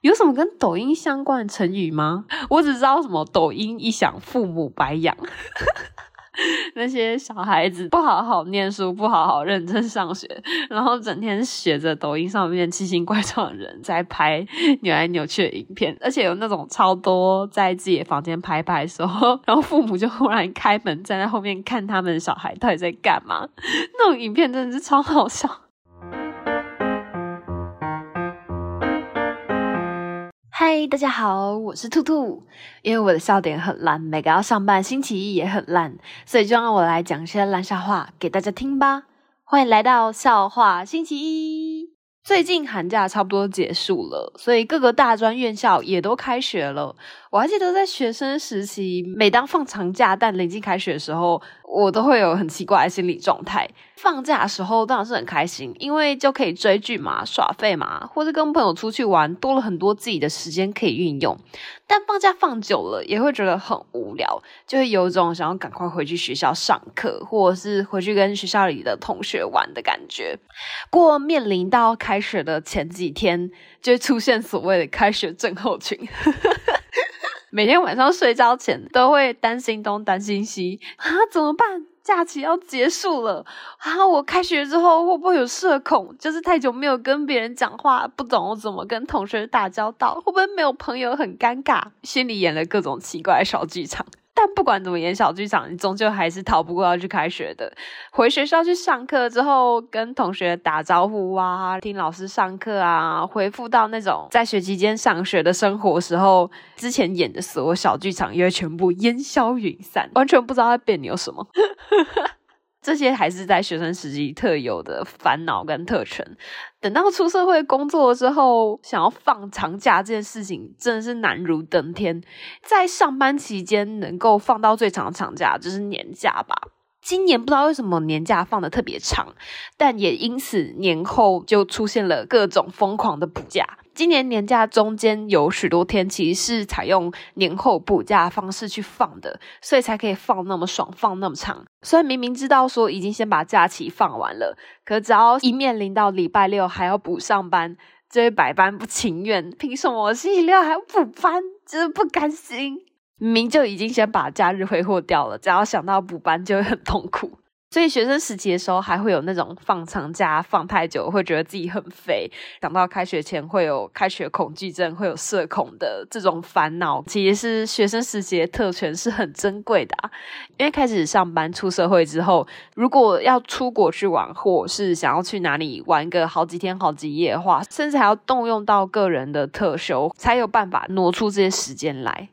有什么跟抖音相关的成语吗？我只知道什么抖音一响，父母白养。那些小孩子不好好念书，不好好认真上学，然后整天学着抖音上面奇形怪状的人在拍扭来扭去的影片，而且有那种超多在自己房间拍拍的时候，然后父母就忽然开门站在后面看他们小孩到底在干嘛，那种影片真的是超好笑。嗨，大家好，我是兔兔。因为我的笑点很烂，每个要上班星期一也很烂，所以就让我来讲一些烂笑话给大家听吧。欢迎来到笑话星期一。最近寒假差不多结束了，所以各个大专院校也都开学了。我还记得在学生时期，每当放长假但临近开学的时候，我都会有很奇怪的心理状态。放假的时候当然是很开心，因为就可以追剧嘛、耍废嘛，或者跟朋友出去玩，多了很多自己的时间可以运用。但放假放久了，也会觉得很无聊，就会有一种想要赶快回去学校上课，或者是回去跟学校里的同学玩的感觉。过面临到开学的前几天，就会出现所谓的开学症候群。每天晚上睡觉前都会担心东担心西啊，怎么办？假期要结束了啊！我开学之后会不会有社恐？就是太久没有跟别人讲话，不懂我怎么跟同学打交道，会不会没有朋友很尴尬？心里演了各种奇怪的小剧场。但不管怎么演小剧场，你终究还是逃不过要去开学的。回学校去上课之后，跟同学打招呼啊，听老师上课啊，恢复到那种在学期间上学的生活时候，之前演的所有小剧场也会全部烟消云散，完全不知道在别扭什么。这些还是在学生时期特有的烦恼跟特权。等到出社会工作之后，想要放长假这件事情真的是难如登天。在上班期间能够放到最长的长假就是年假吧。今年不知道为什么年假放得特别长，但也因此年后就出现了各种疯狂的补假。今年年假中间有许多天其实是采用年后补假方式去放的，所以才可以放那么爽，放那么长。虽然明明知道说已经先把假期放完了，可只要一面临到礼拜六还要补上班，就会百般不情愿。凭什么我星期六还要补班？就是不甘心。明明就已经先把假日挥霍掉了，只要想到补班就会很痛苦。所以学生时期的时候，还会有那种放长假放太久，会觉得自己很肥；想到开学前会有开学恐惧症，会有社恐的这种烦恼。其实是学生时期的特权是很珍贵的啊，因为开始上班出社会之后，如果要出国去玩，或是想要去哪里玩个好几天好几夜的话，甚至还要动用到个人的特休，才有办法挪出这些时间来。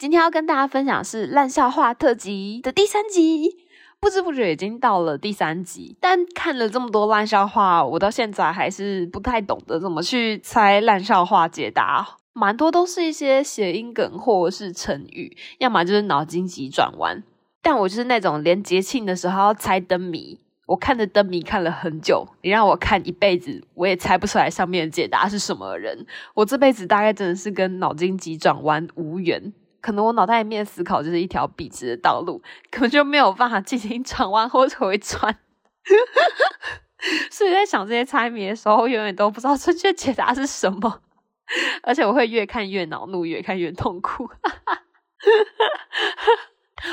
今天要跟大家分享是烂笑话特辑的第三集，不知不觉已经到了第三集，但看了这么多烂笑话，我到现在还是不太懂得怎么去猜烂笑话解答，蛮多都是一些谐音梗或是成语，要么就是脑筋急转弯。但我就是那种连节庆的时候要猜灯谜，我看着灯谜看了很久，你让我看一辈子，我也猜不出来上面的解答是什么人。我这辈子大概真的是跟脑筋急转弯无缘。可能我脑袋里面思考就是一条笔直的道路，根本就没有办法进行转弯或者回转。所以在想这些猜谜的时候，永远都不知道正确解答是什么，而且我会越看越恼怒，越看越痛苦。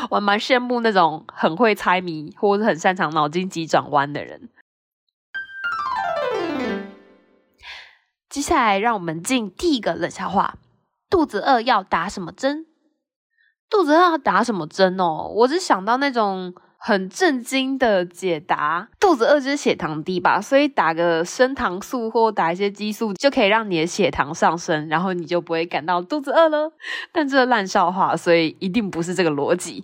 我蛮羡慕那种很会猜谜或者很擅长脑筋急转弯的人。接下来，让我们进第一个冷笑话：肚子饿要打什么针？肚子饿打什么针哦？我只想到那种很震惊的解答。肚子饿就是血糖低吧，所以打个升糖素或打一些激素，就可以让你的血糖上升，然后你就不会感到肚子饿了。但这是烂笑话，所以一定不是这个逻辑。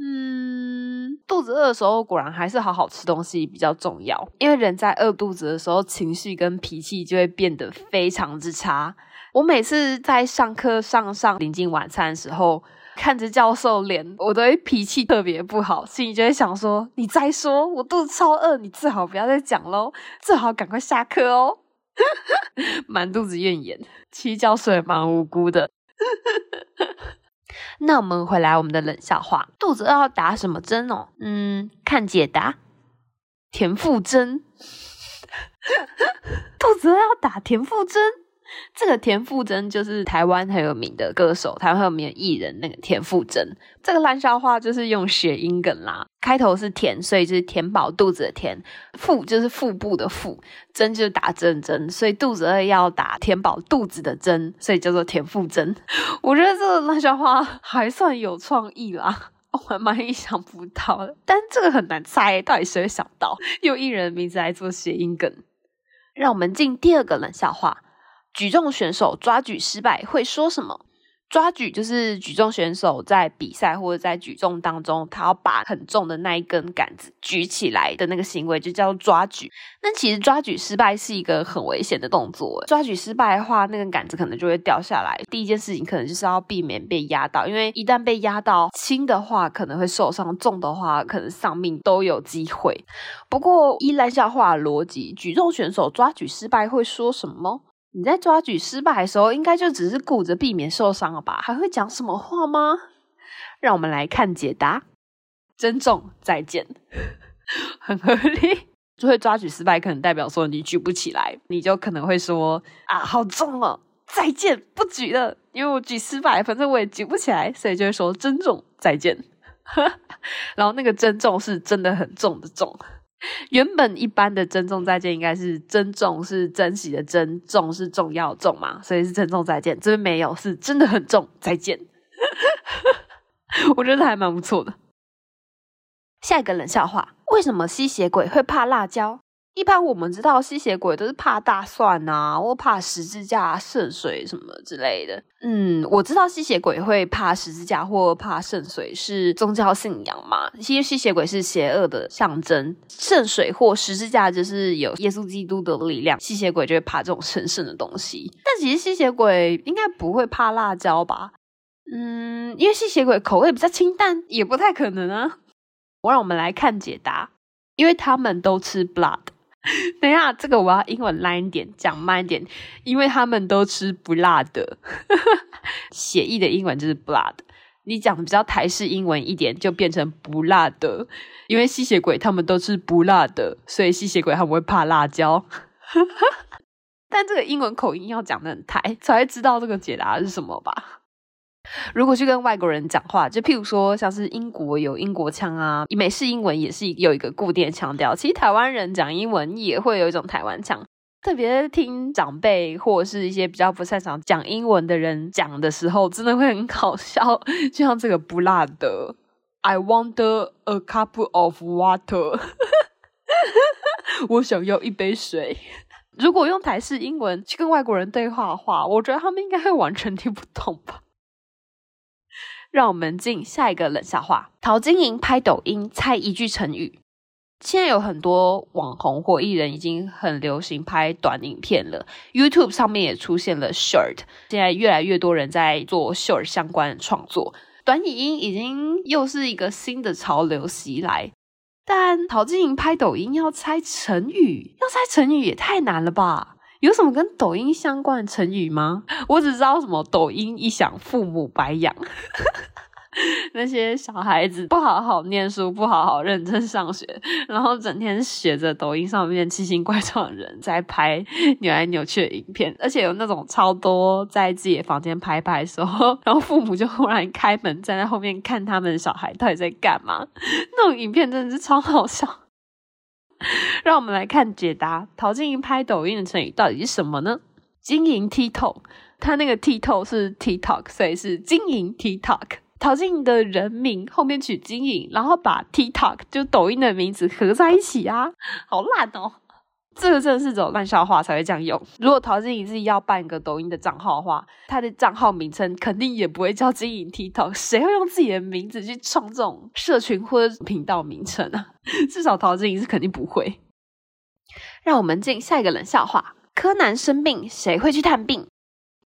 嗯，肚子饿的时候，果然还是好好吃东西比较重要，因为人在饿肚子的时候，情绪跟脾气就会变得非常之差。我每次在上课上上临近晚餐的时候，看着教授脸，我都会脾气特别不好，心里就会想说：“你再说，我肚子超饿，你最好不要再讲喽，最好赶快下课哦。”满肚子怨言，其实教授也蛮无辜的。那我们回来我们的冷笑话：肚子饿要打什么针哦？嗯，看解答，田馥甄。肚子要打田馥甄。这个田馥甄就是台湾很有名的歌手，台湾很有名的艺人，那个田馥甄。这个烂笑话就是用谐音梗啦，开头是田，所以就是填饱肚子的填；腹就是腹部的腹；针就是打针针，所以肚子饿要打填饱肚子的针，所以叫做田馥甄。我觉得这个烂笑话还算有创意啦，我还蛮意想不到的。但这个很难猜，到底谁会想到 用艺人的名字来做谐音梗？让我们进第二个冷笑话。举重选手抓举失败会说什么？抓举就是举重选手在比赛或者在举重当中，他要把很重的那一根杆子举起来的那个行为，就叫做抓举。那其实抓举失败是一个很危险的动作。抓举失败的话，那根杆子可能就会掉下来。第一件事情可能就是要避免被压到，因为一旦被压到，轻的话可能会受伤，重的话可能丧命都有机会。不过依烂笑话逻辑，举重选手抓举失败会说什么？你在抓举失败的时候，应该就只是顾着避免受伤了吧？还会讲什么话吗？让我们来看解答。珍重，再见，很合理。就会抓举失败，可能代表说你举不起来，你就可能会说啊，好重哦，再见，不举了，因为我举失败，反正我也举不起来，所以就会说珍重，再见。然后那个珍重是真的很重的重。原本一般的珍重再见应该是珍重是珍惜的珍，重是重要重嘛，所以是珍重再见。这边没有，是真的很重，再见。我觉得还蛮不错的。下一个冷笑话：为什么吸血鬼会怕辣椒？一般我们知道吸血鬼都是怕大蒜啊，或怕十字架、圣水什么之类的。嗯，我知道吸血鬼会怕十字架或怕圣水是宗教信仰嘛，其实吸血鬼是邪恶的象征，圣水或十字架就是有耶稣基督的力量，吸血鬼就会怕这种神圣的东西。但其实吸血鬼应该不会怕辣椒吧？嗯，因为吸血鬼口味比较清淡，也不太可能啊。我 让我们来看解答，因为他们都吃 blood。等一下，这个我要英文烂一点，讲慢一点，因为他们都吃不辣的。写意的英文就是 blood，你讲的比较台式英文一点，就变成不辣的。因为吸血鬼他们都吃不辣的，所以吸血鬼他们会怕辣椒。但这个英文口音要讲的很台，才会知道这个解答是什么吧。如果去跟外国人讲话，就譬如说像是英国有英国腔啊，美式英文也是有一个固定的腔调。其实台湾人讲英文也会有一种台湾腔，特别听长辈或者是一些比较不擅长讲英文的人讲的时候，真的会很搞笑。就像这个不辣的，I want a cup of water，我想要一杯水。如果用台式英文去跟外国人对话的话，我觉得他们应该会完全听不懂吧。让我们进下一个冷笑话。陶晶莹拍抖音猜一句成语。现在有很多网红或艺人已经很流行拍短影片了，YouTube 上面也出现了 Short，现在越来越多人在做 Short 相关的创作。短影音已经又是一个新的潮流袭来，但陶晶莹拍抖音要猜成语，要猜成语也太难了吧？有什么跟抖音相关的成语吗？我只知道什么抖音一响，父母白养。那些小孩子不好好念书，不好好认真上学，然后整天学着抖音上面奇形怪状的人在拍扭来扭去的影片，而且有那种超多在自己房间拍拍的时候，然后父母就忽然开门站在后面看他们小孩到底在干嘛，那种影片真的是超好笑。让我们来看解答：陶晶莹拍抖音的成语到底是什么呢？经营 TikTok，他那个 TikTok 是 TikTok，所以是经营 TikTok。陶晶莹的人名后面取经营，然后把 TikTok 就抖音的名字合在一起啊，好烂哦！这个真的是这种烂笑话才会这样用。如果陶晶莹自己要办一个抖音的账号的话，她的账号名称肯定也不会叫晶莹 TikTok，谁会用自己的名字去创这种社群或者频道名称啊？至少陶晶莹是肯定不会。让我们进下一个冷笑话：柯南生病，谁会去探病？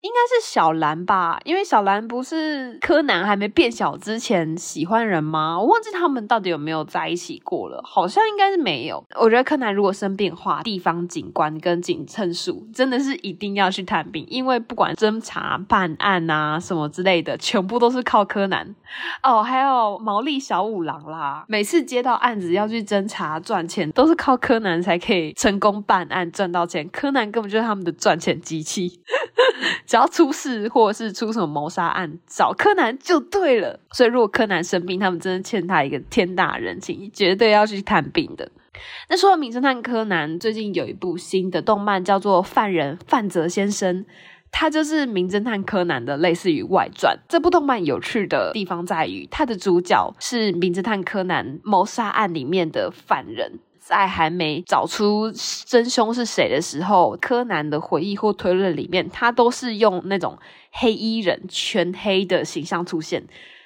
应该是小兰吧，因为小兰不是柯南还没变小之前喜欢人吗？我忘记他们到底有没有在一起过了，好像应该是没有。我觉得柯南如果生病的话，地方警官跟警政署真的是一定要去探病，因为不管侦查办案啊什么之类的，全部都是靠柯南。哦，还有毛利小五郎啦，每次接到案子要去侦查赚钱，都是靠柯南才可以成功办案赚到钱。柯南根本就是他们的赚钱机器。只要出事或者是出什么谋杀案，找柯南就对了。所以如果柯南生病，他们真的欠他一个天大人情，绝对要去看病的。那说到名侦探柯南，最近有一部新的动漫叫做《犯人范泽先生》，他就是名侦探柯南的类似于外传。这部动漫有趣的地方在于，它的主角是名侦探柯南谋杀案里面的犯人。在还没找出真凶是谁的时候，柯南的回忆或推论里面，他都是用那种黑衣人全黑的形象出现，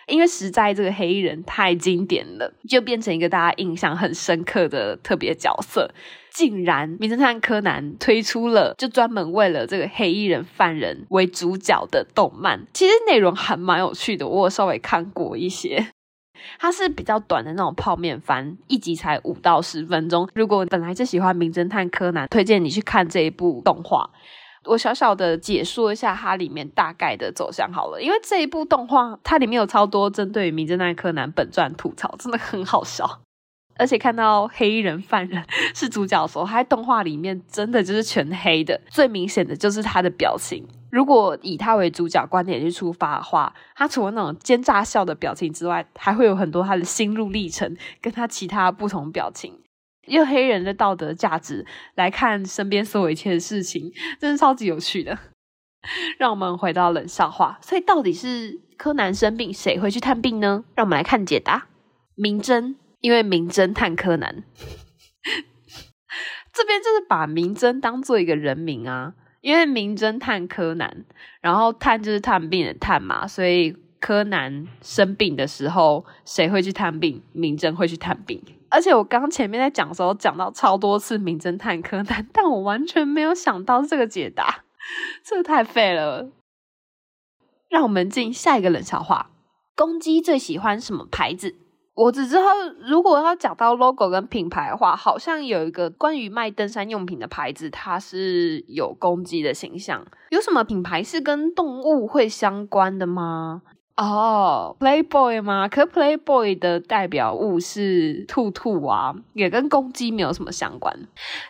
因为实在这个黑衣人太经典了，就变成一个大家印象很深刻的特别角色。竟然名侦探柯南推出了就专门为了这个黑衣人犯人为主角的动漫，其实内容还蛮有趣的，我有稍微看过一些。它是比较短的那种泡面番，一集才五到十分钟。如果本来就喜欢名侦探柯南，推荐你去看这一部动画。我小小的解说一下它里面大概的走向好了，因为这一部动画它里面有超多针对于名侦探柯南本传吐槽，真的很好笑。而且看到黑衣人犯人是主角的时候，他在动画里面真的就是全黑的，最明显的就是他的表情。如果以他为主角观点去出发的话，他除了那种奸诈笑的表情之外，还会有很多他的心路历程，跟他其他不同表情。用黑人的道德价值来看身边所有一切的事情，真是超级有趣的。让我们回到冷笑话，所以到底是柯南生病，谁会去探病呢？让我们来看解答。明侦，因为名侦探柯南，这边就是把明侦当做一个人名啊。因为名侦探柯南，然后探就是探病的探嘛，所以柯南生病的时候，谁会去探病？名侦会去探病。而且我刚前面在讲的时候，讲到超多次名侦探柯南，但我完全没有想到这个解答，这太废了。让我们进下一个冷笑话：公鸡最喜欢什么牌子？我只知道，如果要讲到 logo 跟品牌的话，好像有一个关于卖登山用品的牌子，它是有公鸡的形象。有什么品牌是跟动物会相关的吗？哦，Playboy 吗？可 Playboy 的代表物是兔兔啊，也跟公鸡没有什么相关。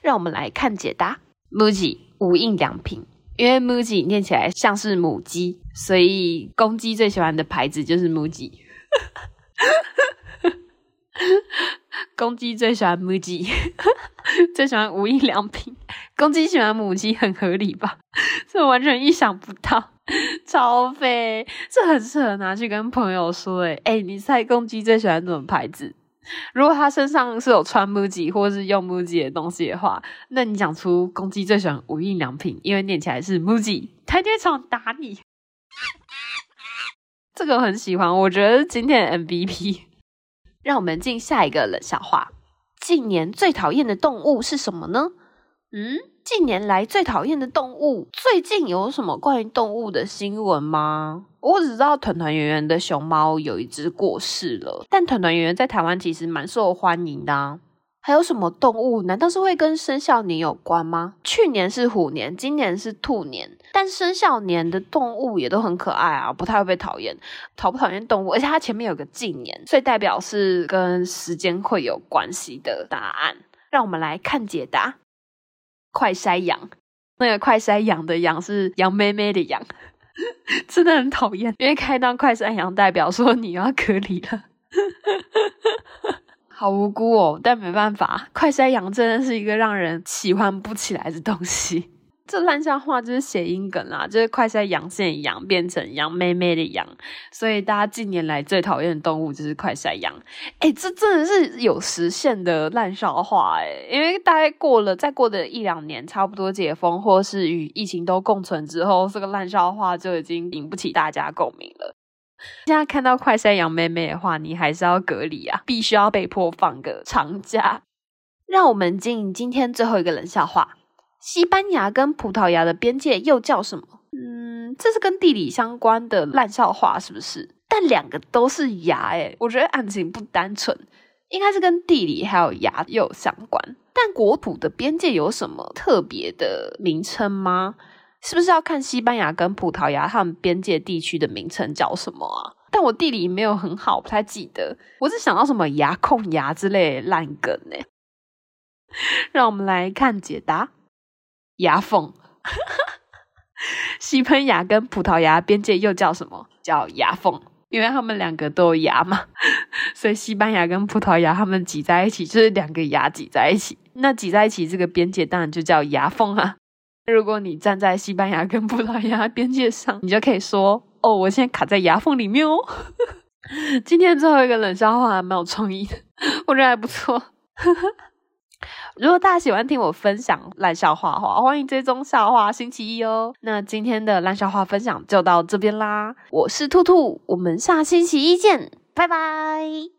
让我们来看解答：Muji 无印良品，因为 Muji 念起来像是母鸡，所以公鸡最喜欢的牌子就是 Muji。公鸡最喜欢母鸡，最喜欢无印良品。公鸡喜欢母鸡，很合理吧？这完全意想不到，超飞！这很适合拿去跟朋友说、欸。诶诶你猜公鸡最喜欢什么牌子？如果他身上是有穿木鸡或是用木鸡的东西的话，那你讲出公鸡最喜欢无印良品，因为念起来是母鸡，他就会想打你。这个很喜欢，我觉得今天的 MVP。让我们进下一个冷笑话。近年最讨厌的动物是什么呢？嗯，近年来最讨厌的动物，最近有什么关于动物的新闻吗？我只知道团团圆圆的熊猫有一只过世了，但团团圆圆在台湾其实蛮受欢迎的啊。还有什么动物？难道是会跟生肖年有关吗？去年是虎年，今年是兔年，但生肖年的动物也都很可爱啊，不太会被讨厌。讨不讨厌动物？而且它前面有个近年，所以代表是跟时间会有关系的答案。让我们来看解答。快筛羊，那个快筛羊的羊是羊妹妹的羊，真的很讨厌，因为开当快筛羊代表说你要隔离了。好无辜哦，但没办法，快筛阳真的是一个让人喜欢不起来的东西。这烂笑话就是谐音梗啦，就是快筛阳线的阳变成羊妹妹的羊，所以大家近年来最讨厌的动物就是快筛羊。哎，这真的是有实现的烂笑话哎，因为大概过了再过的一两年，差不多解封或是与疫情都共存之后，这个烂笑话就已经引不起大家共鸣了。现在看到快筛阳妹妹的话，你还是要隔离啊，必须要被迫放个长假。让我们进今天最后一个冷笑话：西班牙跟葡萄牙的边界又叫什么？嗯，这是跟地理相关的烂笑话，是不是？但两个都是牙，诶，我觉得案情不单纯，应该是跟地理还有牙又相关。但国土的边界有什么特别的名称吗？是不是要看西班牙跟葡萄牙他们边界地区的名称叫什么啊？但我地理没有很好，不太记得。我只想到什么牙控牙之类烂梗呢？让我们来看解答：牙缝。西班牙跟葡萄牙边界又叫什么？叫牙缝，因为他们两个都有牙嘛，所以西班牙跟葡萄牙他们挤在一起，就是两个牙挤在一起。那挤在一起这个边界当然就叫牙缝啊。如果你站在西班牙跟葡萄牙边界上，你就可以说：“哦，我现在卡在牙缝里面哦。”今天最后一个冷笑话还蛮有创意的，我觉得还不错。如果大家喜欢听我分享烂笑话的话，欢迎追踪笑话星期一哦。那今天的烂笑话分享就到这边啦，我是兔兔，我们下星期一见，拜拜。